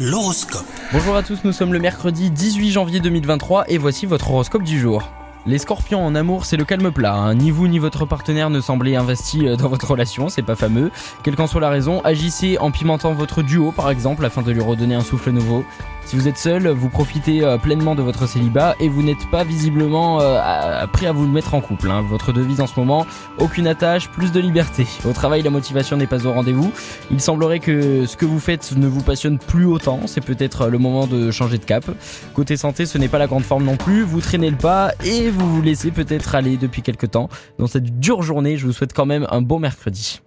L'horoscope. Bonjour à tous, nous sommes le mercredi 18 janvier 2023 et voici votre horoscope du jour. Les scorpions en amour, c'est le calme plat. hein. Ni vous ni votre partenaire ne semblez investi euh, dans votre relation, c'est pas fameux. Quelle qu'en soit la raison, agissez en pimentant votre duo par exemple afin de lui redonner un souffle nouveau. Si vous êtes seul, vous profitez euh, pleinement de votre célibat et vous n'êtes pas visiblement euh, prêt à vous mettre en couple. hein. Votre devise en ce moment, aucune attache, plus de liberté. Au travail, la motivation n'est pas au rendez-vous. Il semblerait que ce que vous faites ne vous passionne plus autant. C'est peut-être le moment de changer de cap. Côté santé, ce n'est pas la grande forme non plus. Vous traînez le pas et vous vous laissez peut-être aller depuis quelques temps. Dans cette dure journée, je vous souhaite quand même un bon mercredi.